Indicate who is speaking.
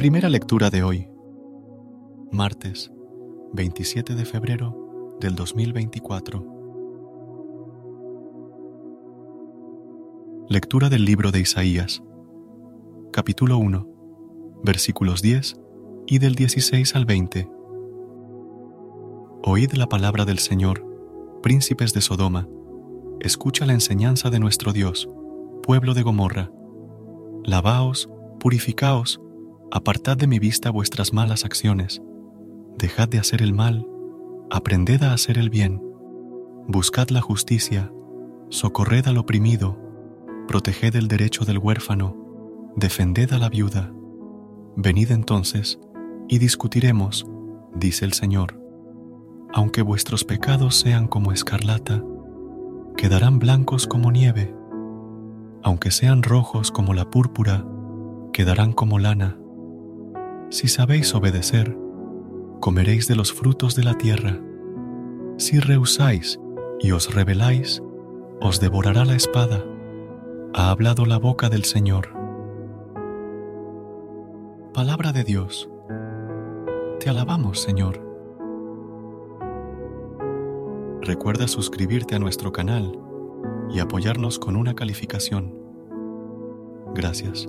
Speaker 1: Primera lectura de hoy, martes 27 de febrero del 2024. Lectura del libro de Isaías, capítulo 1, versículos 10 y del 16 al 20. Oíd la palabra del Señor, príncipes de Sodoma, escucha la enseñanza de nuestro Dios, pueblo de Gomorra. Lavaos, purificaos, Apartad de mi vista vuestras malas acciones, dejad de hacer el mal, aprended a hacer el bien, buscad la justicia, socorred al oprimido, proteged el derecho del huérfano, defended a la viuda. Venid entonces y discutiremos, dice el Señor. Aunque vuestros pecados sean como escarlata, quedarán blancos como nieve. Aunque sean rojos como la púrpura, quedarán como lana si sabéis obedecer, comeréis de los frutos de la tierra. Si rehusáis y os rebeláis, os devorará la espada. Ha hablado la boca del Señor. Palabra de Dios. Te alabamos, Señor. Recuerda suscribirte a nuestro canal y apoyarnos con una calificación. Gracias.